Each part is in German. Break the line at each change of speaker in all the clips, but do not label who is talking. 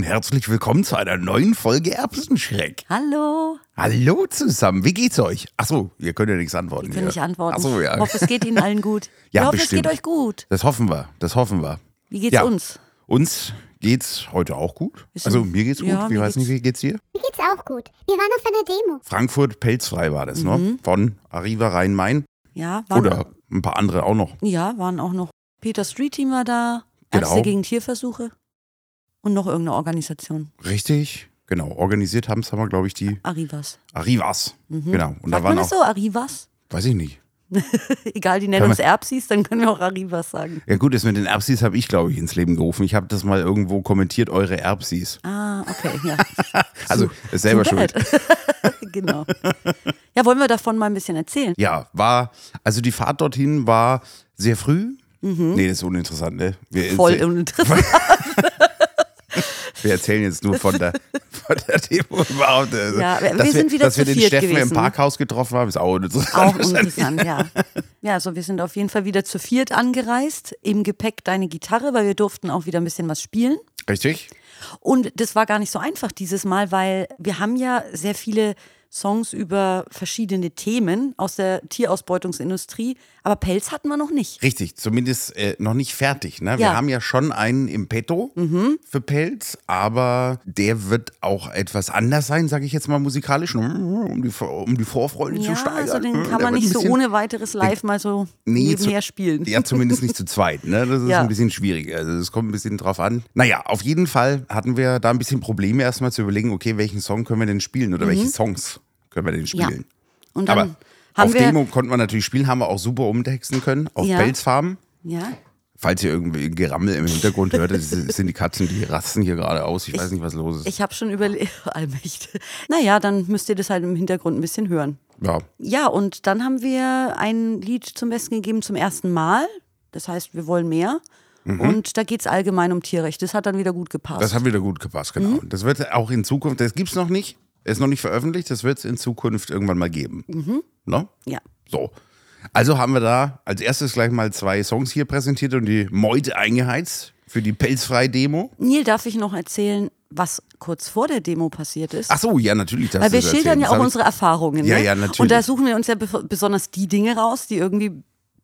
und herzlich willkommen zu einer neuen Folge Erbsenschreck.
Hallo.
Hallo zusammen, wie geht's euch? Achso, ihr könnt ja nichts antworten.
Ich kann nicht antworten.
Achso, ja.
Ich hoffe, es geht Ihnen allen gut.
Ja,
ich hoffe,
bestimmt.
es geht euch gut.
Das hoffen wir, das hoffen wir.
Wie geht's
Ja.
uns?
Uns geht's heute auch gut. Also mir geht's gut.
ja,
wie weiß nicht,
geht's-
wie geht's dir?
Mir geht's auch gut. Wir waren auf einer Demo.
Frankfurt pelzfrei war das,
Mhm.
ne? Von Arriva Rhein-Main
Ja, waren,
oder ein paar andere auch noch.
ja, waren auch noch. Peter Street Team war da, Ärzte
Genau.
gegen Tierversuche und noch irgendeine Organisation.
Richtig, genau. Organisiert haben es, haben wir, glaube ich, die
Arrivas.
Arrivas. Genau. Und da
Mhm. Sagt man
waren
das
auch,
so, Arrivas?
weiß ich nicht.
Egal, die nennen uns Erbsis, dann können wir auch Arrivas sagen.
Ja gut, das mit den Erbsis habe ich, glaube ich, ins Leben gerufen. Ich habe das mal irgendwo kommentiert, eure Erbsis.
Ah, okay, ja.
Also ist selber schuld.
genau. Ja, wollen wir davon mal ein bisschen erzählen?
Ja, war, also die Fahrt dorthin war sehr früh. Nee, das ist uninteressant, ne? Wir,
Mhm. Voll uninteressant.
Wir erzählen jetzt nur von der, von der Demo überhaupt. Also,
Ja, wir-
dass
wir sind wieder
Dass wir
zu
den
viert
Steffen im
gewesen.
Parkhaus getroffen haben, ist auch uninteressant.
Auch uninteressant, ja. Ja, also wir sind auf jeden Fall wieder zu viert angereist. Im Gepäck deine Gitarre, weil wir durften auch wieder ein bisschen was spielen.
Richtig?
Und das war gar nicht so einfach dieses Mal, weil wir haben ja sehr viele Songs über verschiedene Themen aus der Tierausbeutungsindustrie, aber Pelz hatten wir noch nicht.
Richtig, zumindest äh, noch nicht fertig. Ne? Wir
Ja. Mhm.
haben ja schon einen im Petto für Pelz, aber der wird auch etwas anders sein, sage ich jetzt mal musikalisch, um die, um die Vorfreude zu
Ja,
steigern.
also den
Der
kann man nicht so ohne weiteres live mal so
Nee,
nebenher
zu-
spielen.
Ja, zumindest nicht zu zweit. Ne? Das ist
Ja.
ein bisschen schwierig. Also es kommt ein bisschen drauf an. Naja, auf jeden Fall hatten wir da ein bisschen Probleme erstmal zu überlegen, okay, welchen Song können wir denn spielen oder welche Songs können wir denn
Mhm. Ja.
spielen.
Und dann
Aber
haben
auf
wir
Demo konnten wir natürlich spielen, haben wir auch super umtexten können, auf
Ja.
Pelzfarben.
ja,
Falls ihr irgendwie Gerammel im Hintergrund hört, das sind die Katzen, die rasten hier gerade aus. Ich, weiß nicht, was los ist.
ich habe schon überlegt, allmächtig. Naja, dann müsst ihr das halt im Hintergrund ein bisschen hören.
ja,
Ja, und dann haben wir ein Lied zum Besten gegeben zum ersten Mal. Das heißt, wir wollen mehr. Und da geht es allgemein um Tierrecht. Das hat dann wieder gut gepasst.
Mhm. das hat wieder gut gepasst, genau.
Mhm.
Das wird auch in Zukunft, das gibt es noch nicht, ist noch nicht veröffentlicht, das wird es in Zukunft irgendwann mal geben.
Mhm.
Ne?
ja.
So. Also haben wir da als erstes gleich mal zwei Songs hier präsentiert und die Meute eingeheizt für die Pelzfrei-Demo.
Neil, darf ich noch erzählen, was kurz vor der Demo passiert ist?
Ach so, ja, natürlich.
Weil wir
das
schildern ja
Das
auch unsere Erfahrungen.
Ja,
ne?
ja, natürlich.
Und da suchen wir uns ja besonders die Dinge raus, die irgendwie,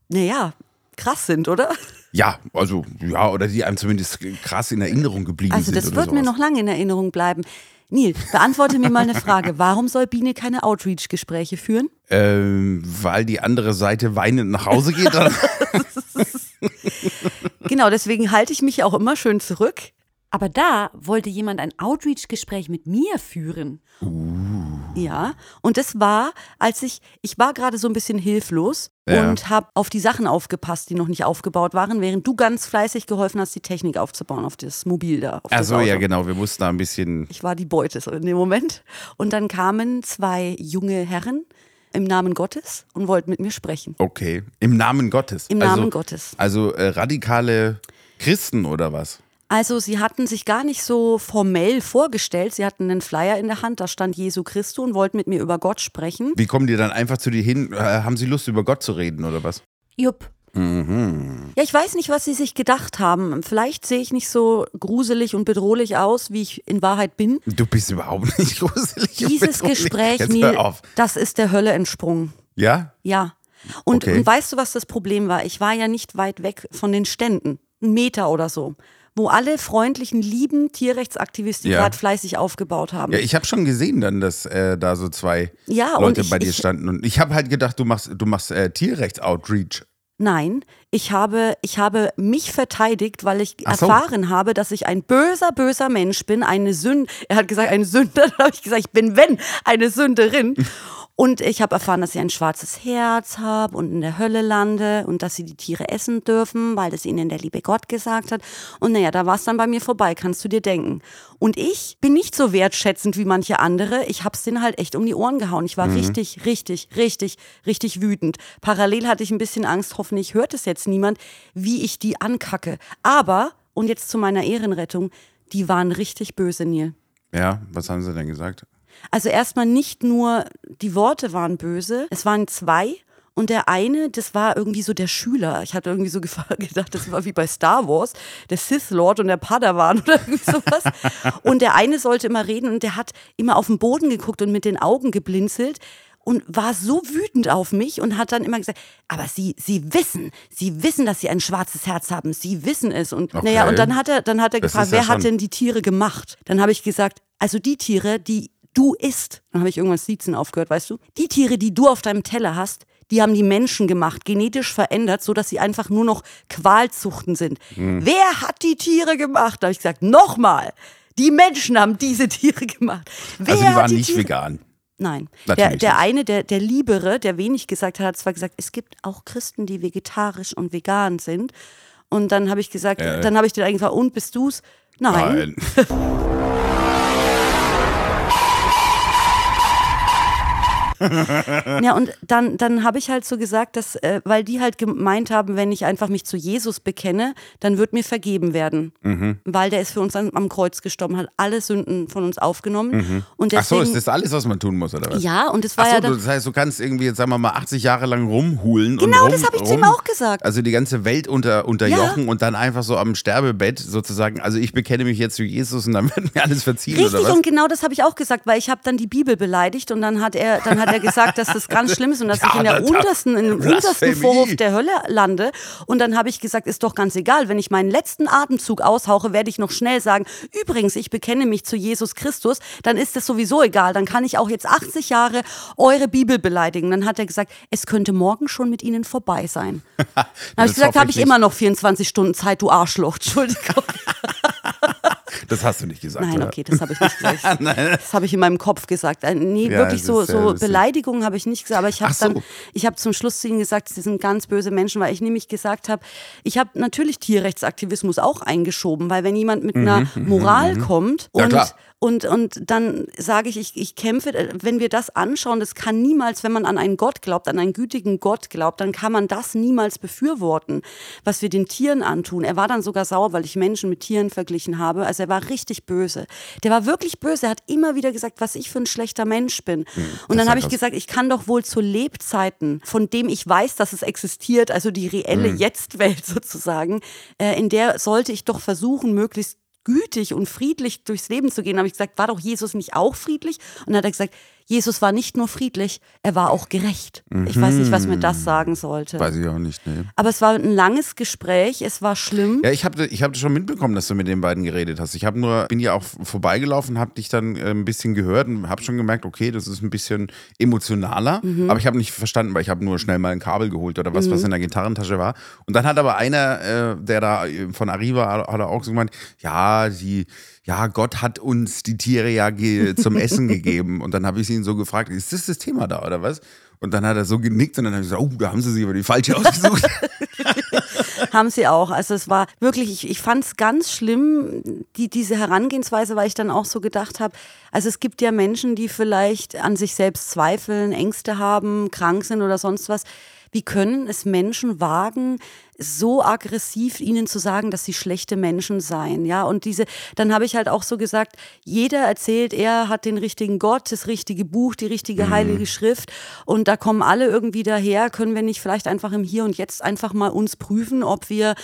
naja, krass sind, oder?
Ja, also, ja, oder die einem zumindest krass in Erinnerung geblieben
Also
sind.
das
oder
wird mir noch lange in Erinnerung bleiben. Neil, beantworte mir mal eine Frage. Warum soll Biene keine Outreach-Gespräche führen?
Ähm, weil die andere Seite weinend nach Hause geht.
Genau, deswegen halte ich mich auch immer schön zurück. Aber da wollte jemand ein Outreach-Gespräch mit mir führen. Ja, und das war, als ich, ich war gerade so ein bisschen hilflos
Ja.
und habe auf die Sachen aufgepasst, die noch nicht aufgebaut waren, während du ganz fleißig geholfen hast, die Technik aufzubauen, auf das Mobil da. Auf
so, ja, genau. Wir mussten da ein bisschen.
Ich war die Beute so in dem Moment. Und dann kamen zwei junge Herren im Namen Gottes und wollten mit mir sprechen.
Okay. Im Namen Gottes.
Im
also,
Namen Gottes.
Also äh, radikale Christen oder was?
Also sie hatten sich gar nicht so formell vorgestellt. Sie hatten einen Flyer in der Hand, da stand Jesu Christus und wollten mit mir über Gott sprechen.
Wie kommen die dann einfach zu dir hin? Äh, haben sie Lust, über Gott zu reden oder was?
Jupp.
Mhm.
Ja, ich weiß nicht, was sie sich gedacht haben. Vielleicht sehe ich nicht so gruselig und bedrohlich aus, wie ich in Wahrheit bin.
Du bist überhaupt nicht gruselig. und
Dieses
bedrohlich.
Gespräch,
Jetzt
Neil, das ist der Hölle entsprungen.
Ja?
Ja. Und,
Okay.
und weißt du, was das Problem war? Ich war ja nicht weit weg von den Ständen. Ein Meter oder so. Wo alle freundlichen, lieben Tierrechtsaktivisten
Ja.
gerade fleißig aufgebaut haben.
Ja, ich habe schon gesehen dann, dass äh, da so zwei
Ja,
Leute
ich-
bei dir
ich-
standen. Und ich habe halt gedacht, du machst, du machst äh, Tierrechts-Outreach.
Nein, ich habe, ich habe mich verteidigt, weil ich
so.
erfahren habe, dass ich ein böser, böser Mensch bin, eine Sünde. Er hat gesagt, eine Sünder. Da habe ich gesagt, ich bin, wenn, eine Sünderin. Und ich habe erfahren, dass ich ein schwarzes Herz habe und in der Hölle lande und dass sie die Tiere essen dürfen, weil das ihnen der liebe Gott gesagt hat. Und naja, da war es dann bei mir vorbei, kannst du dir denken. Und ich bin nicht so wertschätzend wie manche andere. Ich habe es denen halt echt um die Ohren gehauen. Ich war richtig, richtig, richtig, richtig wütend. Parallel hatte ich ein bisschen Angst, hoffentlich hört es jetzt niemand, wie ich die ankacke. Aber, und jetzt zu meiner Ehrenrettung, die waren richtig böse, Neil.
Ja, was haben sie denn gesagt?
Also erstmal nicht nur die Worte waren böse, es waren zwei Und der eine, das war irgendwie so der Schüler. Ich hatte irgendwie so gedacht, das war wie bei Star Wars, der Sith Lord und der Padawan oder irgendwie sowas. Und der eine sollte immer reden und der hat immer auf den Boden geguckt und mit den Augen geblinzelt und war so wütend auf mich und hat dann immer gesagt, aber Sie, Sie wissen, Sie wissen, dass Sie ein schwarzes Herz haben, Sie wissen es. Und
Okay.
naja, und dann hat er, dann hat er
Das
gefragt,
ja
wer hat denn die Tiere gemacht? Dann habe ich gesagt, also die Tiere, die du isst. Dann habe ich irgendwann Siezen aufgehört, weißt du? Die Tiere, die du auf deinem Teller hast, die haben die Menschen gemacht, genetisch verändert, so dass sie einfach nur noch Qualzuchten sind.
Hm.
Wer hat die Tiere gemacht? Da habe ich gesagt, nochmal. Die Menschen haben diese Tiere gemacht. Wer
Also die waren
die
nicht
Tiere
vegan.
Nein. Der, der eine, der, der Liebere, der wenig gesagt hat, hat zwar gesagt, es gibt auch Christen, die vegetarisch und vegan sind. Und dann habe ich gesagt,
Äh.
dann habe ich den eigentlich gefragt, und bist du's? Nein.
Nein.
Ja, und dann, dann habe ich halt so gesagt, dass, äh, weil die halt gemeint haben, wenn ich einfach mich zu Jesus bekenne, dann wird mir vergeben werden.
Mhm.
Weil der ist für uns am, am Kreuz gestorben, hat alle Sünden von uns aufgenommen. Und
Mhm. Ach so,
deswegen,
ist das alles, was man tun muss, oder was?
Ja, und es war
Ach so,
ja dann,
das heißt, du kannst irgendwie jetzt, sagen wir mal, 80 Jahre lang rumhulen.
Genau,
und rum,
das habe ich zu ihm
rum-
auch gesagt.
Also die ganze Welt unter, unterjochen und dann einfach so am Sterbebett sozusagen, also ich bekenne mich jetzt zu Jesus und dann wird mir alles verziehen, oder
Richtig,
was?
und genau das habe ich auch gesagt, weil ich habe dann die Bibel beleidigt und dann hat er, dann hat er gesagt, dass das ganz schlimm ist und dass
Ja,
ich in der untersten, im untersten
Blasphemie.
Vorhof der Hölle lande. Und dann habe ich gesagt, ist doch ganz egal, wenn ich meinen letzten Atemzug aushauche, werde ich noch schnell sagen, übrigens, ich bekenne mich zu Jesus Christus, dann ist das sowieso egal. Dann kann ich auch jetzt 80 Jahre eure Bibel beleidigen. Dann hat er gesagt, es könnte morgen schon mit ihnen vorbei sein. Dann habe ich gesagt, habe
ich
ich immer noch 24 Stunden Zeit, du Arschloch. Entschuldigung.
Das hast du nicht gesagt.
Nein,
oder?
okay, das habe ich nicht gesagt. Das habe ich in meinem Kopf gesagt. Äh, Nee,
Ja,
wirklich so, so. Beleidigungen habe ich nicht gesagt. Aber ich habe
so.
dann, ich habe zum Schluss zu ihnen gesagt, sie sind ganz böse Menschen, weil ich nämlich gesagt habe, ich habe natürlich Tierrechtsaktivismus auch eingeschoben, weil wenn jemand mit einer Moral kommt
Mhm, Ja,
und. Und, und dann sage ich, ich, ich kämpfe, äh, wenn wir das anschauen, das kann niemals, wenn man an einen Gott glaubt, an einen gütigen Gott glaubt, dann kann man das niemals befürworten, was wir den Tieren antun. Er war dann sogar sauer, weil ich Menschen mit Tieren verglichen habe. Also er war richtig böse. Der war wirklich böse. Er hat immer wieder gesagt, was ich für ein schlechter Mensch bin. und
Hm, das
dann habe ich gesagt, ich kann doch wohl zu Lebzeiten, von dem ich weiß, dass es existiert, also die reelle
Hm.
Jetzt-Welt sozusagen, äh, in der sollte ich doch versuchen, möglichst gütig und friedlich durchs Leben zu gehen. Da habe ich gesagt, war doch Jesus nicht auch friedlich? Und dann hat er gesagt, Jesus war nicht nur friedlich, er war auch gerecht. Ich weiß nicht, was mir das sagen sollte.
Weiß ich auch nicht, nee.
Aber es war ein langes Gespräch, es war schlimm.
Ja, ich habe ich hab schon mitbekommen, dass du mit den beiden geredet hast. Ich habe nur, bin ja auch vorbeigelaufen, habe dich dann äh, ein bisschen gehört und habe schon gemerkt, okay, das ist ein bisschen emotionaler.
Mhm.
Aber ich habe nicht verstanden, weil ich habe nur schnell mal ein Kabel geholt oder was, was in der Gitarrentasche war. Und dann hat aber einer, äh, der da äh, von Arriva, hat, auch so gemeint, ja, die, ja, Gott hat uns die Tiere ja zum Essen gegeben. Und dann habe ich ihn so gefragt, ist das das Thema da oder was? Und dann hat er so genickt und dann habe ich gesagt, oh, da haben sie sich aber die falsche ausgesucht.
Haben sie auch. Also es war wirklich, ich, ich fand es ganz schlimm, die, diese Herangehensweise, weil ich dann auch so gedacht habe, also es gibt ja Menschen, die vielleicht an sich selbst zweifeln, Ängste haben, krank sind oder sonst was. Wie können es Menschen wagen, so aggressiv ihnen zu sagen, dass sie schlechte Menschen seien, ja? Und diese, dann habe ich halt auch so gesagt, jeder erzählt, er hat den richtigen Gott, das richtige Buch, die richtige heilige Schrift. Und da kommen alle irgendwie daher, können wir nicht vielleicht einfach im Hier und Jetzt einfach mal uns prüfen, ob wir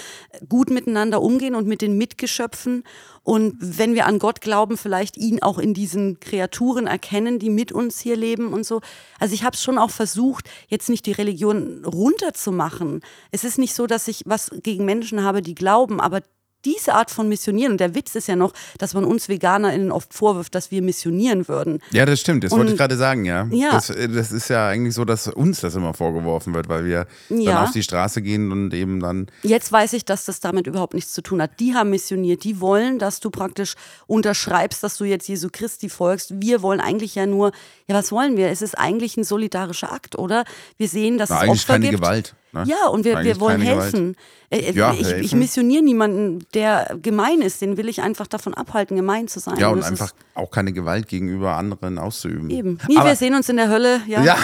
gut miteinander umgehen und mit den Mitgeschöpfen und wenn wir an Gott glauben, vielleicht ihn auch in diesen Kreaturen erkennen, die mit uns hier leben und so. Also ich habe es schon auch versucht, jetzt nicht die Religion runterzumachen. Es ist nicht so, dass ich was gegen Menschen habe, die glauben, aber diese Art von Missionieren, und der Witz ist ja noch, dass man uns VeganerInnen oft vorwirft, dass wir missionieren würden.
Ja, das stimmt. Das wollte
Und-
ich gerade sagen, ja.
Ja.
Das, äh, das ist ja eigentlich so, dass uns das immer vorgeworfen wird, weil wir
Ja.
dann auf die Straße gehen und eben dann.
Jetzt weiß ich, dass das damit überhaupt nichts zu tun hat. Die haben missioniert, die wollen, dass du praktisch unterschreibst, dass du jetzt Jesu Christi folgst. Wir wollen eigentlich ja nur, ja, was wollen wir? Es ist eigentlich ein solidarischer Akt, oder? Wir sehen, dass
Na,
es
eigentlich
Opfer
keine
gibt.
Gewalt. Ne?
Ja, und wir, wir wollen helfen. Äh, äh,
Ja,
ich, ich
helfen.
missioniere niemanden, der gemein ist. Den will ich einfach davon abhalten, gemein zu sein.
Ja, und
das
einfach auch keine Gewalt gegenüber anderen auszuüben.
eben. Nie,
Aber-
wir sehen uns in der Hölle. Ja.
Ja,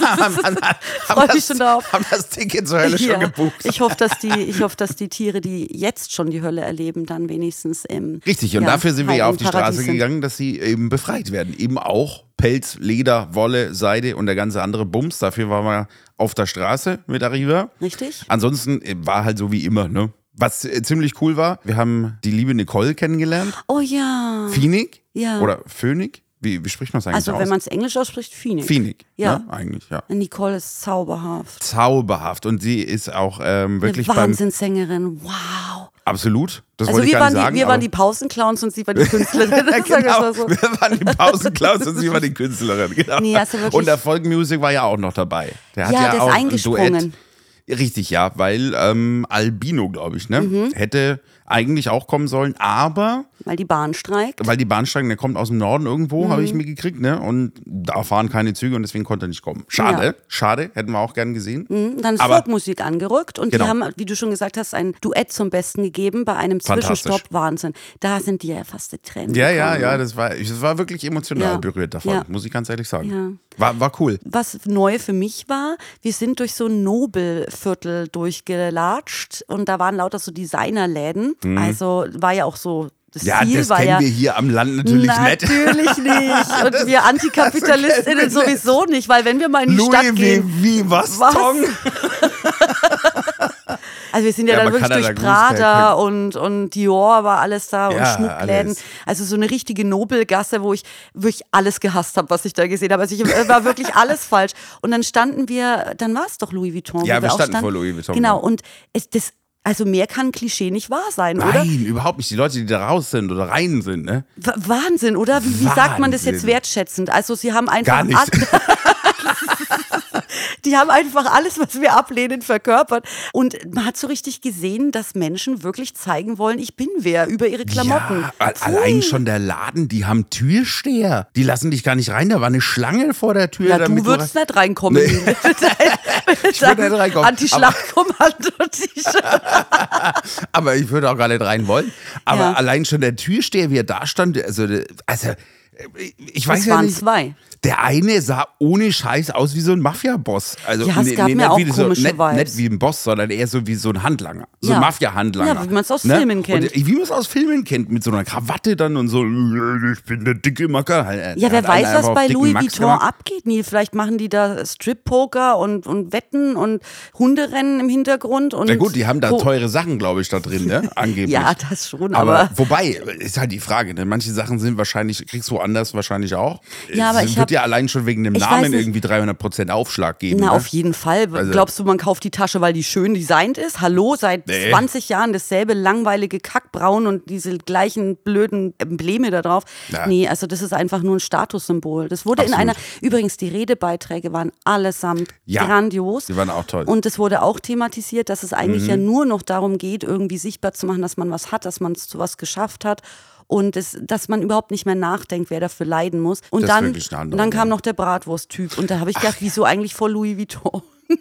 haben, haben,
Freu
haben,
mich schon darauf.
haben das Ticket zur Hölle
Ja.
schon gebucht.
Ich hoffe, dass die, ich hoffe, dass die Tiere, die jetzt schon die Hölle erleben, dann wenigstens im
Richtig, und
ja,
dafür sind wir ja auf die Straße
sind.
gegangen, dass sie eben befreit werden. Eben auch Pelz, Leder, Wolle, Seide und der ganze andere Bums. Dafür waren wir auf der Straße mit Arriva.
Richtig.
Ansonsten äh, war halt so wie immer, ne? Was äh, ziemlich cool war, wir haben die liebe Nicole kennengelernt.
Oh ja.
Phoenix?
Ja.
Oder Phoenix? Wie, wie spricht man es eigentlich
Also
aus?
wenn man es Englisch ausspricht, Phoenix.
Phoenix,
Ja.
ne? Eigentlich, ja.
Nicole ist zauberhaft.
Zauberhaft. Und sie ist auch ähm, wirklich
Eine. Wahnsinnssängerin. Wow.
Absolut. Das
Also
wollte ich
wir
gar
waren,
nicht sagen.
die, wir waren die Pausenclowns und sie war die Künstlerin. Das wir
genau,
so.
wir waren die Pausenklaus und sie war die Künstlerin. Genau.
Nee,
und der Folkmusik war ja auch noch dabei. Der hat
Ja,
ja,
der ist
auch ein
eingesprungen.
Duett. Richtig, ja, weil ähm, Albino, glaube ich, ne,
Mhm.
hätte eigentlich auch kommen sollen, aber
Weil die Bahn streikt.
weil die Bahnsteigen, der kommt aus dem Norden irgendwo, habe
Mhm.
ich mitgekriegt, ne, und da fahren keine Züge und deswegen konnte er nicht kommen. Schade,
Ja.
schade, hätten wir auch gern gesehen.
Und Dann ist
Aber-
Folkmusik angerückt und
Genau.
die haben, wie du schon gesagt hast, ein Duett zum Besten gegeben bei einem. Zwischenstopp. Wahnsinn. Da sind die ja fast die Tränen.
Ja, ja,
gekommen.
ja, das war, das war wirklich emotional
Ja.
berührt davon,
Ja.
muss ich ganz ehrlich sagen.
Ja.
War, war cool.
Was neu für mich war, wir sind durch so ein Nobelviertel durchgelatscht und da waren lauter so Designerläden. Also war ja auch so, das.
Ja,
Ziel
das
war
kennen
ja.
wir hier am Land natürlich nicht.
Natürlich nicht. Und wir Antikapitalistinnen
Das wir
sowieso nicht, weil wenn wir mal in die Stadt
Louis
gehen.
wie, wie was,
Was? Also wir sind ja,
Ja,
dann wirklich durch
Goose, der
Prada und, und Dior war alles da und
Ja,
Schmuckläden.
alles.
Also so eine richtige Nobelgasse, wo ich wirklich alles gehasst habe, was ich da gesehen habe. Also ich äh, war wirklich alles falsch. Und dann standen wir, dann war es doch Louis Vuitton.
Ja,
wo
wir
auch
standen vor Louis Vuitton,
Genau, und es, das, also mehr kann Klischee nicht wahr sein, oder?
Nein, überhaupt nicht. Die Leute, die da raus sind oder rein sind, ne?
W Wahnsinn, oder? Wie, wie sagt man das jetzt
Wahnsinn.
wertschätzend? Also sie haben einfach
Gar nicht.
die haben einfach alles, was wir ablehnen, verkörpert. Und man hat so richtig gesehen, dass Menschen wirklich zeigen wollen, ich bin wer über ihre Klamotten.
Ja, allein schon der Laden, die haben Türsteher. Die lassen dich gar nicht rein. Da war eine Schlange vor der Tür.
Ja, du würdest nicht reinkommen.
Nee.
ich
würd nicht reinkommen.
Anti-Schlachtkommando-T-Shirt.
Aber ich würde auch gar nicht rein wollen. Aber
Ja.
allein schon der Türsteher, wie er da stand, also, also ich weiß
Es
ja
waren
nicht.
zwei.
Der eine sah ohne Scheiß aus wie so ein Mafia-Boss. Also,
Ja, es gab mir
nicht
auch
wie so,
komische
nicht,
Vibes.
nicht wie ein Boss, sondern eher so wie so ein Handlanger. So
Ja.
ein Mafia-Handlanger.
Ja, wie man's aus Filmen kennt.
Und, wie man es aus Filmen kennt, mit so einer Krawatte dann und so, ich bin der dicke Macker. Er
Ja, wer weiß, was bei Louis
Max
Vuitton
gemacht.
abgeht, Neil. Vielleicht machen die da Strip-Poker und, und Wetten und Hunderennen im Hintergrund. Und
Na gut, die haben da teure Sachen, glaube ich, da drin, ne? Angeblich.
Ja, das schon,
aber,
aber.
wobei, ist halt die Frage, ne? Manche Sachen sind wahrscheinlich, kriegst du woanders wahrscheinlich auch.
Ja, aber
es
ich
wird
hab-
ja allein schon wegen dem
ich
Namen irgendwie 300% Aufschlag geben.
Na,
ne?
auf jeden Fall.
Also-
Glaubst du, man kauft die Tasche, weil die schön designt ist? Hallo, seit
Nee.
20 Jahren dasselbe langweilige Kackbraun und diese gleichen blöden Embleme da drauf.
Ja.
Nee, also das ist einfach nur ein Statussymbol. Das wurde in
Absolut.
einer, übrigens, die Redebeiträge waren allesamt
Ja,
grandios.
die waren auch toll.
Und es wurde auch thematisiert, dass es eigentlich
Mhm.
ja nur noch darum geht, irgendwie sichtbar zu machen, dass man was hat, dass man zu was geschafft hat. Und es, dass man überhaupt nicht mehr nachdenkt, wer dafür leiden muss. Und
Das
dann, und dann kam noch der Bratwurst-Typ. Und da habe ich gedacht, wieso eigentlich vor Louis Vuitton?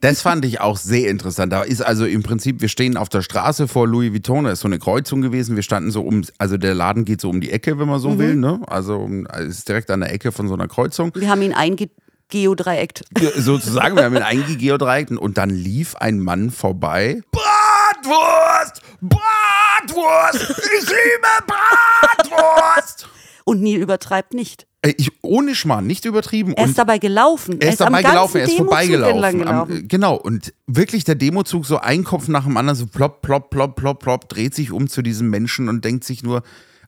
Das fand ich auch sehr interessant. Da ist also im Prinzip, wir stehen auf der Straße vor Louis Vuitton, da ist so eine Kreuzung gewesen. Wir standen so um, also der Laden geht so um die Ecke, wenn man
Mhm.
so will, ne? Also es ist direkt an der Ecke von so einer Kreuzung.
Wir haben ihn eingeodreieckt.
Ja, Sozusagen, wir haben ihn eingegeodreikt und dann lief ein Mann vorbei. Bratwurst! Bratwurst! Ich liebe Bratwurst!
Und Neil übertreibt nicht.
Ey, Ich, ohne Schmarrn, nicht übertrieben.
Er
Und-
ist dabei gelaufen.
Er ist
am
dabei gelaufen, er ist vorbeigelaufen.
entlang
Am,
gelaufen.
genau, und wirklich der Demozug, so ein Kopf nach dem anderen, so plopp, plopp, plopp, plopp, plopp, dreht sich um zu diesem Menschen und denkt sich nur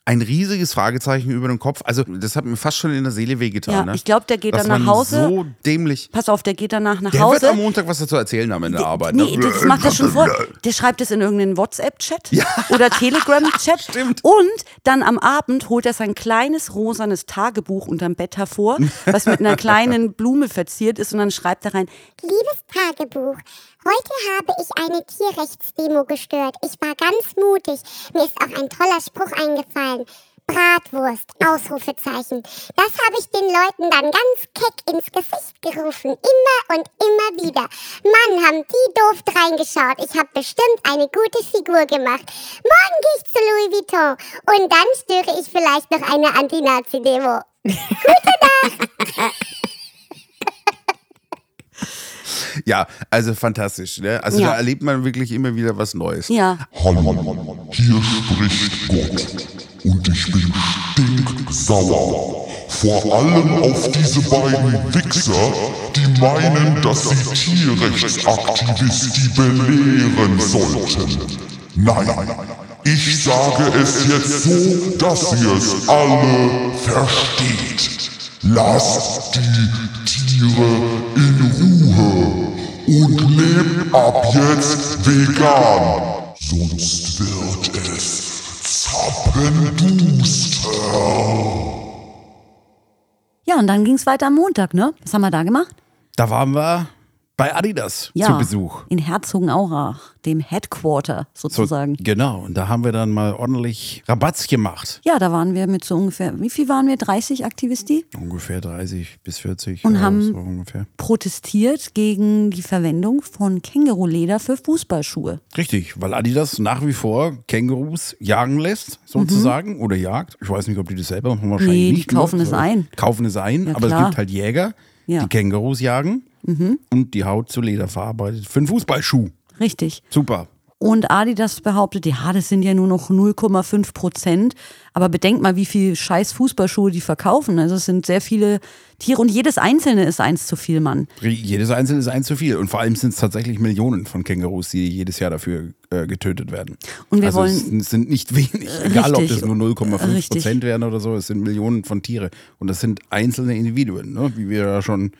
ein riesiges Fragezeichen über den Kopf. Also, das hat mir fast schon in der Seele wehgetan.
Ja,
ne?
ich glaube, der geht
das
dann nach Hause.
So dämlich.
Pass auf, der geht danach nach
Der wird
Hause.
am Montag was dazu erzählen haben in der Arbeit.
Nee,
ne?
das macht er schon vor. Der schreibt es in irgendeinen WhatsApp-Chat
Ja.
oder Telegram-Chat.
Stimmt.
Und dann am Abend holt er sein kleines rosanes Tagebuch unterm Bett hervor, was mit einer kleinen Blume verziert ist. Und dann schreibt er rein,
Liebes Tagebuch, heute habe ich eine Tierrechtsdemo gestört. Ich war ganz mutig. Mir ist auch ein toller Spruch eingefallen. Bratwurst, Ausrufezeichen. Das habe ich den Leuten dann ganz keck ins Gesicht gerufen. Immer und immer wieder. Mann, haben die doof reingeschaut. Ich habe bestimmt eine gute Figur gemacht. Morgen gehe ich zu Louis Vuitton. Und dann störe ich vielleicht noch eine Anti-Nazi-Demo.
Ja, also fantastisch. Ne? Also
Ja.
da erlebt man wirklich immer wieder was Neues.
ja,
Hallo, hier spricht Gott und ich bin stinksauer. Vor allem auf diese beiden Wichser, die meinen, dass sie Tierrechtsaktivisti belehren sollten. Nein, ich sage es jetzt so, dass ihr es alle versteht. Lasst die Tiere in Ruhe und lebt ab jetzt vegan. Sonst wird es zappenduster.
Ja, und dann ging es weiter am Montag, ne? Was haben wir da gemacht?
Da waren wir bei Adidas
Ja,
zu Besuch.
in Herzogenaurach, dem Headquarter
So,
sozusagen.
genau, und da haben wir dann mal ordentlich Rabatz gemacht.
Ja, da waren wir mit so ungefähr, wie viel waren wir? 30 Aktivisti?
Ungefähr 30 bis 40.
Und
ja,
haben-
so ungefähr.
Protestiert gegen die Verwendung von Känguruleder für Fußballschuhe.
Richtig, weil Adidas nach wie vor Kängurus jagen lässt, sozusagen, oder jagt. Ich weiß nicht, ob die das selber machen, wahrscheinlich
Mhm. Nee, die
nicht. ne?
kaufen es ein.
Kaufen es ein,
Ja,
aber
klar.
es gibt halt Jäger.
Mhm.
die Kängurus jagen und die Haut zu Leder verarbeitet. Für einen Fußballschuh.
Richtig.
Super.
Und Adidas behauptet, ja, das sind ja nur noch 0,5 Prozent. Aber bedenkt mal, wie viel scheiß Fußballschuhe die verkaufen. Also es sind sehr viele Tiere und jedes einzelne ist eins zu viel, Mann.
Jedes einzelne ist eins zu viel. Und vor allem sind es tatsächlich Millionen von Kängurus, die jedes Jahr dafür äh, getötet werden.
Und wir
also
wollen-
es sind nicht wenig. Egal, ob
Richtig.
das nur 0,5
Richtig.
Prozent werden oder so. Es sind Millionen von Tiere. Und das sind einzelne Individuen, ne? wie wir ja schon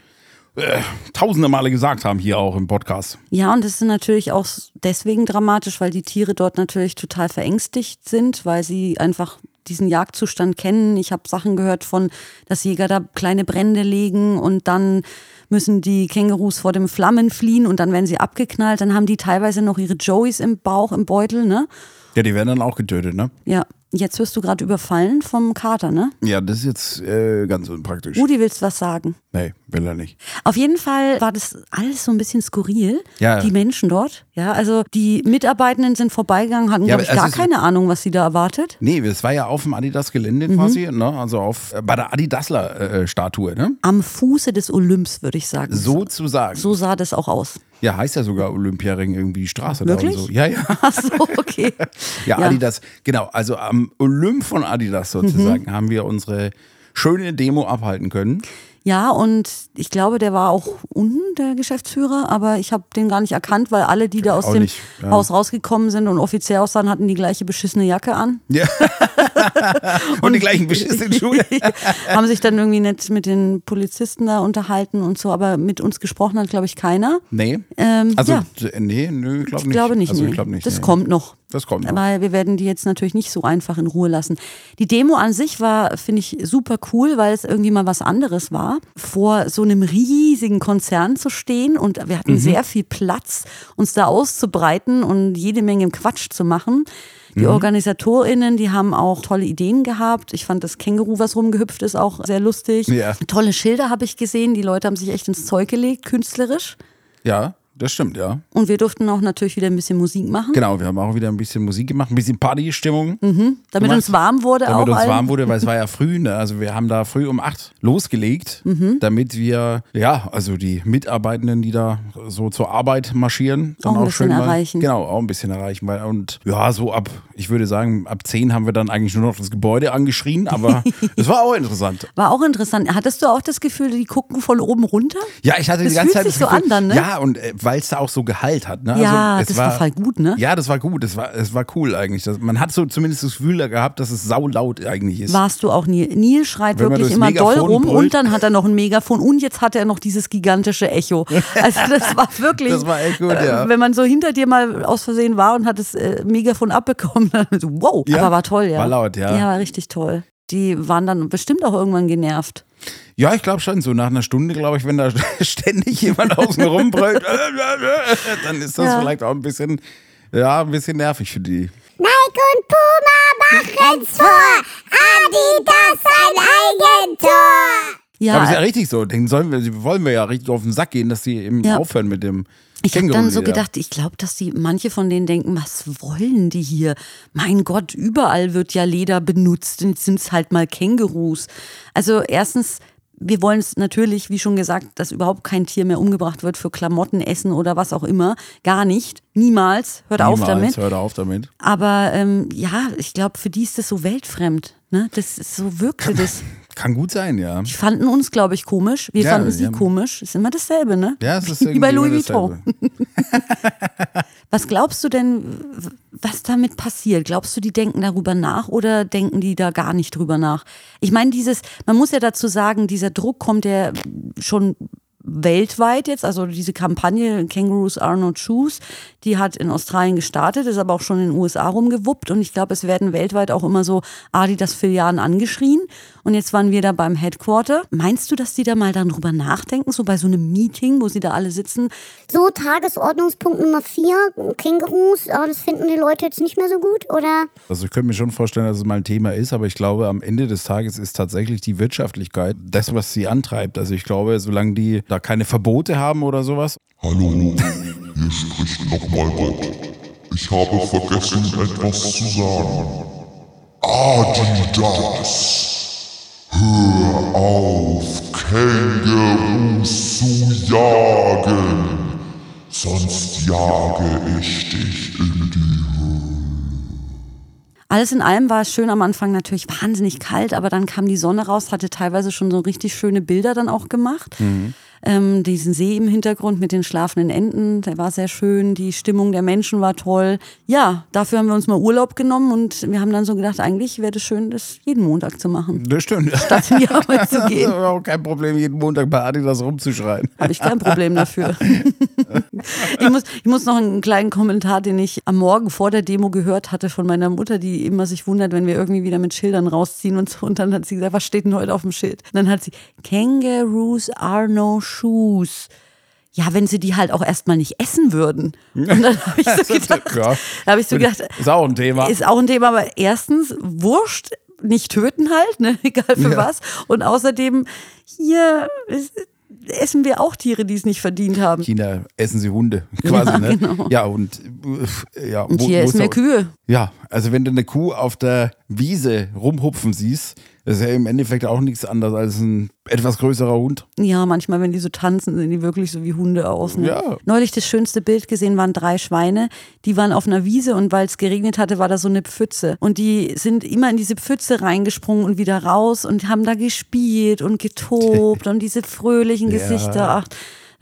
äh, tausende Male gesagt haben hier auch im Podcast.
Ja, und das ist natürlich auch deswegen dramatisch, weil die Tiere dort natürlich total verängstigt sind, weil sie einfach diesen Jagdzustand kennen. Ich habe Sachen gehört von, dass Jäger da kleine Brände legen und dann müssen die Kängurus vor dem Flammen fliehen und dann werden sie abgeknallt. Dann haben die teilweise noch ihre Joeys im Bauch, im Beutel, ne?
Ja, die werden dann auch getötet, ne?
Ja, jetzt wirst du gerade überfallen vom Kater, ne?
Ja, das ist jetzt äh, ganz unpraktisch.
Rudi, willst du was sagen?
Nee, will er nicht.
Auf jeden Fall war das alles so ein bisschen skurril.
Ja.
Die Menschen dort. Ja, also die Mitarbeitenden sind vorbeigegangen, hatten,
Ja,
glaube ich, gar
ist-
keine Ahnung, was sie da erwartet.
Nee, es war ja auf dem Adidas-Gelände
Mhm.
quasi, ne? Also auf, äh, bei der Adidasler-Statue, ne?
Am Fuße des Olymps, würde ich sagen.
Sozusagen.
So sah das auch aus.
Ja, heißt ja sogar Olympiaring irgendwie die Straße
Wirklich?
da und so. Ja, ja.
Ach so, okay.
Ja, Adidas, genau. Also am Olymp von Adidas sozusagen
Mhm.
haben wir unsere schöne Demo abhalten können.
Ja, und ich glaube, der war auch unten, der Geschäftsführer, aber ich habe den gar nicht erkannt, weil alle, die da aus dem
nicht, ja.
Haus rausgekommen sind und offiziell aussahen, hatten die gleiche beschissene Jacke an.
Ja. und die gleichen beschissenen Schuhe.
haben sich dann irgendwie nett mit den Polizisten da unterhalten und so, aber mit uns gesprochen hat, glaube ich, keiner.
Nee.
Ähm,
also,
ja.
d- nee, nö, glaub
Ich
nicht.
glaube nicht.
Also,
nee.
ich glaube nicht.
Das
nee.
kommt noch.
Das kommt noch.
Weil wir werden die jetzt natürlich nicht so einfach in Ruhe lassen. Die Demo an sich war, finde ich, super cool, weil es irgendwie mal was anderes war, vor so einem riesigen Konzern zu stehen und wir
Mhm.
hatten sehr viel Platz, uns da auszubreiten und jede Menge Quatsch zu machen. Die
Mhm.
OrganisatorInnen, die haben auch tolle Ideen gehabt. Ich fand das Känguru, was rumgehüpft ist, auch sehr lustig.
Ja.
Tolle Schilder habe ich gesehen. Die Leute haben sich echt ins Zeug gelegt, künstlerisch.
Ja, das stimmt, ja.
Und wir durften auch natürlich wieder ein bisschen Musik machen.
Genau, wir haben auch wieder ein bisschen Musik gemacht, ein bisschen Partystimmung.
Damit
gemacht.
uns warm wurde
Damit
auch.
uns
allen.
warm wurde, weil es war ja früh, ne? also wir haben da früh um acht losgelegt, damit wir, ja, also die Mitarbeitenden, die da so zur Arbeit marschieren, dann
Auch
auch,
ein bisschen
schön mal,
erreichen.
Genau, auch ein bisschen erreichen. Weil, und ja, so ab, ich würde sagen, ab zehn haben wir dann eigentlich nur noch das Gebäude angeschrien, aber es war auch interessant.
War auch interessant. Hattest du auch das Gefühl, die gucken von oben runter?
Ja, ich hatte
Das
die ganze
fühlt
Zeit
sich
das
so
Gefühl,
an dann, ne?
Ja, und äh, weil es da auch so Gehalt hat. Ne?
Ja,
es
das war voll gut, ne?
Ja, das war gut. Es war, es war cool eigentlich. Das, man hat so zumindest das Gefühl gehabt, dass es saulaut eigentlich ist.
Warst du auch Neil? Neil schreit
Wenn
wirklich immer doll
Megafon
rum
brüllt.
und dann hat er noch ein Megafon und jetzt hat er noch dieses gigantische Echo. Also das war wirklich.
Das war echt gut, ja.
äh, Wenn man so hinter dir mal aus Versehen war und hat das äh, Megafon abbekommen, dann so, wow.
Ja,
Aber war toll, ja.
war laut, ja.
Ja, war richtig toll. Die waren dann bestimmt auch irgendwann genervt.
Ja, ich glaube schon. So nach einer Stunde, glaube ich, wenn da ständig jemand außen rumbrüllt, dann ist das
Ja.
vielleicht auch ein bisschen, ja, ein bisschen nervig für die.
Nike und Puma machen's vor. Adidas ein Eigentor.
Ja,
Aber ist ja richtig so. Den sollen wir, wollen wir ja richtig auf den Sack gehen, dass die eben
Ja.
aufhören mit dem.
Ich habe dann so gedacht, ich glaube, dass die manche von denen denken, was wollen die hier? Mein Gott, überall wird ja Leder benutzt, jetzt sind es halt mal Kängurus. Also erstens, wir wollen es natürlich, wie schon gesagt, dass überhaupt kein Tier mehr umgebracht wird für Klamotten, Essen oder was auch immer. Gar nicht. Niemals. Hört auf
Niemals,
damit.
Hört auf damit.
Aber ähm, ja, ich glaube, für die ist das so weltfremd. Ne? Das ist so wirkte das.
Kann gut sein, ja.
Die fanden uns, glaube ich, komisch. Wir
Ja,
fanden sie
ja.
komisch. Ist immer dasselbe, ne?
Ja, es ist
Wie bei Louis Vuitton. Was glaubst du denn, was damit passiert? Glaubst du, die denken darüber nach oder denken die da gar nicht drüber nach? Ich meine, dieses, man muss ja dazu sagen, dieser Druck kommt ja schon weltweit jetzt, also diese Kampagne Kangaroos are not shoes, die hat in Australien gestartet, ist aber auch schon in den USA rumgewuppt und ich glaube, es werden weltweit auch immer so Adidas-Filialen angeschrien und jetzt waren wir da beim Headquarter. Meinst du, dass die da mal dann drüber nachdenken, so bei so einem Meeting, wo sie da alle sitzen?
So, Tagesordnungspunkt Nummer 4, Kängurus, das finden die Leute jetzt nicht mehr so gut, oder?
Also ich könnte mir schon vorstellen, dass es mal ein Thema ist, aber ich glaube, am Ende des Tages ist tatsächlich die Wirtschaftlichkeit das, was sie antreibt. Also ich glaube, solange die da keine Verbote haben oder sowas,
Hallo, hier spricht nochmal Gott. Ich habe vergessen, etwas zu sagen. Adidas, hör auf, Kängurus zu jagen, sonst jage ich dich in die
Alles in allem war es schön am Anfang natürlich wahnsinnig kalt, aber dann kam die Sonne raus, hatte teilweise schon so richtig schöne Bilder dann auch gemacht. Ähm, diesen See im Hintergrund mit den schlafenden Enten, der war sehr schön, die Stimmung der Menschen war toll. Ja, dafür haben wir uns mal Urlaub genommen und wir haben dann so gedacht, eigentlich wäre es schön, das jeden Montag zu machen,
das stimmt.
statt in die Arbeit zu
Das
gehen.
ist auch kein Problem, jeden Montag bei Adidas rumzuschreien.
Habe ich kein Problem dafür. ich, muss, ich muss noch einen kleinen Kommentar, den ich am Morgen vor der Demo gehört hatte von meiner Mutter, die immer sich wundert, wenn wir irgendwie wieder mit Schildern rausziehen und so. Und dann hat sie gesagt, was steht denn heute auf dem Schild? Und dann hat sie, Kangaroos are no shoes. Ja, wenn sie die halt auch erstmal nicht essen würden. Und dann habe ich so gedacht,
Ja.
habe ich so gedacht,
Ist auch ein Thema.
ist auch ein Thema, aber erstens, Wurscht, nicht töten halt, ne? egal für
Ja.
was. Und außerdem, hier ist, essen wir auch Tiere, die es nicht verdient haben.
China essen sie Hunde, quasi,
Ja,
ne?
genau.
Ja, und ja,
Und
wo-
hier
wo
essen wir Kühe.
Ja, also wenn du eine Kuh auf der Wiese rumhupfen siehst, das ist ja im Endeffekt auch nichts anderes als ein etwas größerer Hund.
Ja, manchmal, wenn die so tanzen, sehen die wirklich so wie Hunde aus. Ne?
Ja.
Neulich das schönste Bild gesehen waren drei Schweine, die waren auf einer Wiese und weil es geregnet hatte, war da so eine Pfütze. Und die sind immer in diese Pfütze reingesprungen und wieder raus und haben da gespielt und getobt und diese fröhlichen
Ja.
Gesichter. Ach,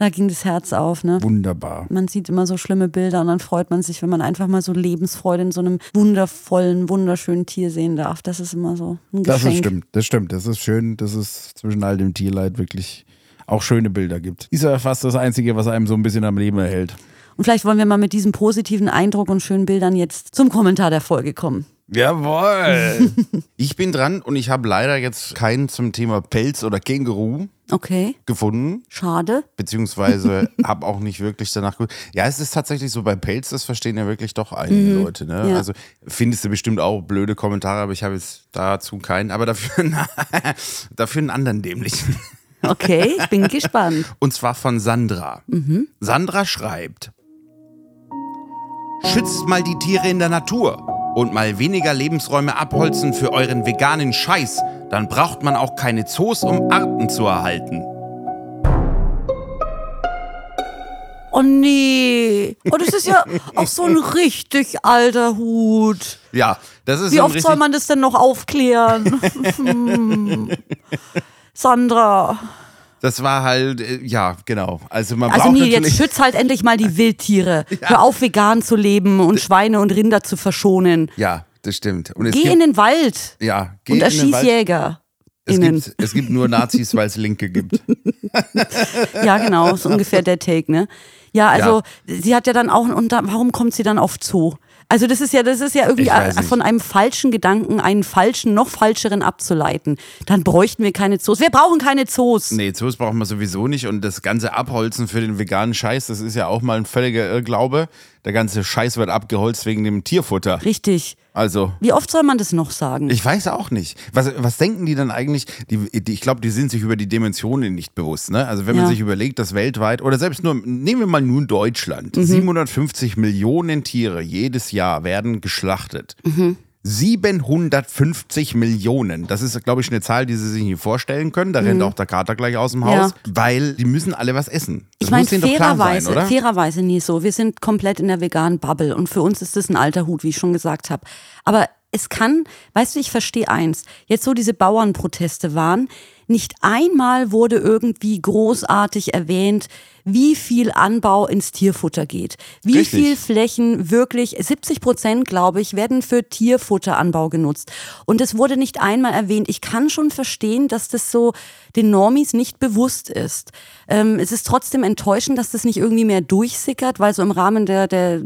da ging das Herz auf, ne?
Wunderbar.
Man sieht immer so schlimme Bilder und dann freut man sich, wenn man einfach mal so Lebensfreude in so einem wundervollen, wunderschönen Tier sehen darf. Das ist immer so ein
Das
Geschenk.
ist stimmt, das stimmt. Das ist schön, dass es zwischen all dem Tierleid wirklich auch schöne Bilder gibt. Ist ja fast das Einzige, was einem so ein bisschen am Leben erhält.
Und vielleicht wollen wir mal mit diesem positiven Eindruck und schönen Bildern jetzt zum Kommentar der Folge kommen.
Jawohl!
Ich bin dran und ich habe leider jetzt keinen zum Thema Pelz oder Känguru
Okay,
gefunden,
schade.
beziehungsweise habe auch nicht wirklich danach geguckt. Ja, es ist tatsächlich so bei Pelz, das verstehen ja wirklich doch einige Leute. Ne?
ja.
Also findest du bestimmt auch blöde Kommentare, aber ich habe jetzt dazu keinen, aber dafür, dafür einen anderen dämlichen.
Okay, ich bin gespannt.
Und zwar von Sandra. Sandra schreibt: Schützt mal die Tiere in der Natur und mal weniger Lebensräume abholzen für euren veganen Scheiß. Dann braucht man auch keine Zoos, um Arten zu erhalten.
Oh nee. Oh, das ist ja auch so ein richtig alter Hut.
Ja, das ist
Wie oft soll man das denn noch aufklären? Hm. Sandra.
Das war halt, äh, ja, genau. Also man
Also
braucht
nee, jetzt schütz halt endlich mal die Wildtiere. Hör auf, vegan zu leben und Schweine und Rinder zu verschonen.
ja, das stimmt. Und
Geh in den Wald
ja, geh
und
in den
erschieß
Wald.
Jäger.
Es gibt, es gibt nur Nazis, weil es Linke gibt.
Ja, genau, so ungefähr der Take, ne? Ja, also sie hat ja dann auch, und da, warum kommt sie dann auf Zoo? Also das ist ja, das ist ja irgendwie von einem falschen Gedanken einen falschen, noch falscheren abzuleiten. Dann bräuchten wir keine Zoos. Wir brauchen keine Zoos.
Nee, Zoos brauchen wir sowieso nicht. Und das ganze Abholzen für den veganen Scheiß, das ist ja auch mal ein völliger Irrglaube. Der ganze Scheiß wird abgeholzt wegen dem Tierfutter.
Richtig.
Also,
Wie oft soll man das noch sagen?
ich weiß auch nicht. Was, was denken die dann eigentlich? Die, die, ich glaube, die sind sich über die Dimensionen nicht bewusst. Ne? Also, wenn man
Ja.
sich überlegt, dass weltweit, oder selbst nur, nehmen wir mal nur Deutschland,
Mhm.
750 Millionen Tiere jedes Jahr werden geschlachtet.
Mhm.
750 Millionen. Das ist, glaube ich, eine Zahl, die Sie sich nicht vorstellen können. Da rennt auch der Kater gleich aus dem Haus,
Mhm. Ja.
weil die müssen alle was essen. Das
Ich meine, fairerweise,
sein, oder?
fairerweise nie so. Wir sind komplett in der veganen Bubble und für uns ist das ein alter Hut, wie ich schon gesagt habe. Aber es kann, weißt du, ich verstehe eins. Jetzt so diese Bauernproteste waren, nicht einmal wurde irgendwie großartig erwähnt, wie viel Anbau ins Tierfutter geht. Wie
Richtig.
viel Flächen wirklich, 70 Prozent, glaube ich, werden für Tierfutteranbau genutzt. Und es wurde nicht einmal erwähnt. Ich kann schon verstehen, dass das so den Normis nicht bewusst ist. Ähm, es ist trotzdem enttäuschend, dass das nicht irgendwie mehr durchsickert, weil so im Rahmen der, der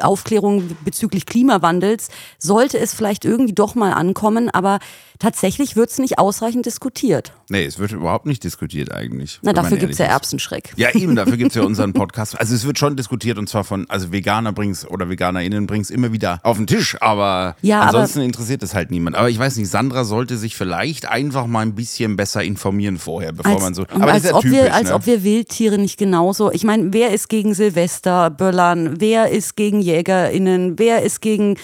Aufklärung bezüglich Klimawandels sollte es vielleicht irgendwie doch mal ankommen, aber tatsächlich wird es nicht ausreichend diskutiert.
Nee, es wird überhaupt nicht diskutiert eigentlich.
Na, dafür gibt's ja
ehrlich ist.
Erbsenschreck.
Ja, eben, dafür gibt's ja unseren Podcast. Also es wird schon diskutiert und zwar von, also Veganer bringt's oder VeganerInnen bringt's immer wieder auf den Tisch, aber
Ja, aber-
ansonsten interessiert es halt niemand. Aber ich weiß nicht, Sandra sollte sich vielleicht einfach mal ein bisschen besser informieren vorher, bevor
Als,
man so. Aber
als, ob
typisch,
wir, als
ne?
ob wir Wildtiere nicht genauso. Ich meine, wer ist gegen Silvester, Böllern? Wer ist gegen JägerInnen? Wer ist gegen.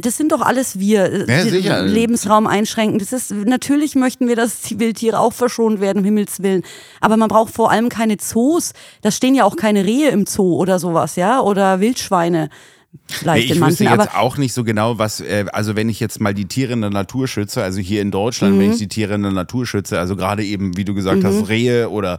Das sind doch alles wir.
Ja,
Die
sicher.
Lebensraum einschränken. Das ist, natürlich möchten wir, dass die Wildtiere auch verschont werden, um Himmels Willen. Aber man braucht vor allem keine Zoos. Da stehen ja auch keine Rehe im Zoo oder sowas, ja? Oder Wildschweine. Vielleicht
Nee, ich wüsste jetzt
Aber
auch nicht so genau, was, äh, also wenn ich jetzt mal die Tiere in der Natur schütze, also hier in Deutschland,
Mhm.
wenn ich die Tiere in der Natur schütze, also gerade eben, wie du gesagt hast, Rehe oder äh,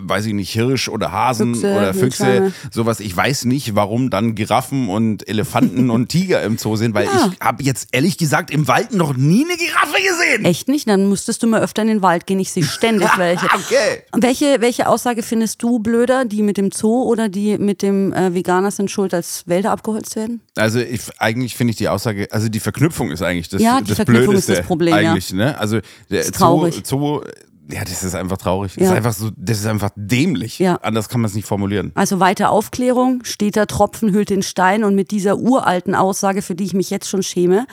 weiß ich nicht, Hirsch oder Hasen
Füchse,
oder Füchse,
Wildschweine.
sowas. Ich weiß nicht, warum dann Giraffen und Elefanten und Tiger im Zoo sind, weil
Ja.
ich habe jetzt ehrlich gesagt im Wald noch nie eine Giraffe gesehen.
echt nicht? Dann müsstest du mal öfter in den Wald gehen. Ich sehe ständig welche.
Okay.
Welche, welche Aussage findest du blöder? Die mit dem Zoo oder die mit dem äh, Veganer sind schuld, als Wälder abgeholzt werden?
Also ich, eigentlich finde ich die Aussage, also die Verknüpfung ist eigentlich das,
Ja, die
das
Verknüpfung ist
Blödeste
das Problem, ja.
eigentlich, ne? Also der
Ist
Zoo. Zoo, ja, das ist einfach traurig. Das
Ja.
ist einfach so, das ist einfach dämlich.
Ja.
Anders kann man es nicht formulieren.
Also weiter Aufklärung, steter Tropfen hüllt den Stein und mit dieser uralten Aussage, für die ich mich jetzt schon schäme,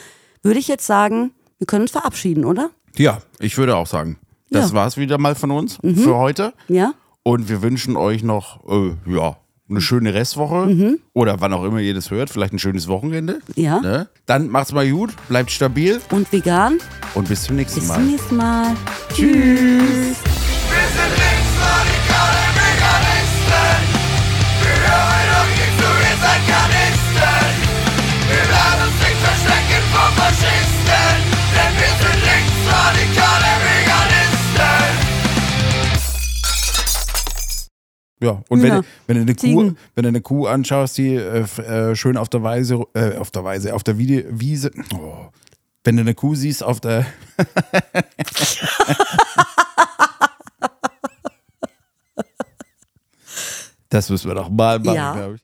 würde ich jetzt sagen, wir können uns verabschieden, oder?
Ja, ich würde auch sagen, das
Ja. Mhm.
war's wieder mal von uns für heute.
Ja?
Und wir wünschen euch noch, äh, ja, eine schöne Restwoche oder wann auch immer ihr das hört, vielleicht ein schönes Wochenende.
Mhm. Ja.
Ne? Dann macht's mal gut, bleibt stabil
Und vegan?
und bis zum nächsten
Bis
Mal.
zum nächsten Mal. Tschüss.
Wir
Ja, und wenn,
Ja.
du- wenn, du eine Kuh, wenn du eine Kuh anschaust, die äh, äh, schön auf der Weise, äh, auf der Weise, auf der Wiese, oh. wenn du eine Kuh siehst auf der, das müssen wir doch mal machen,
Ja.
glaube ich.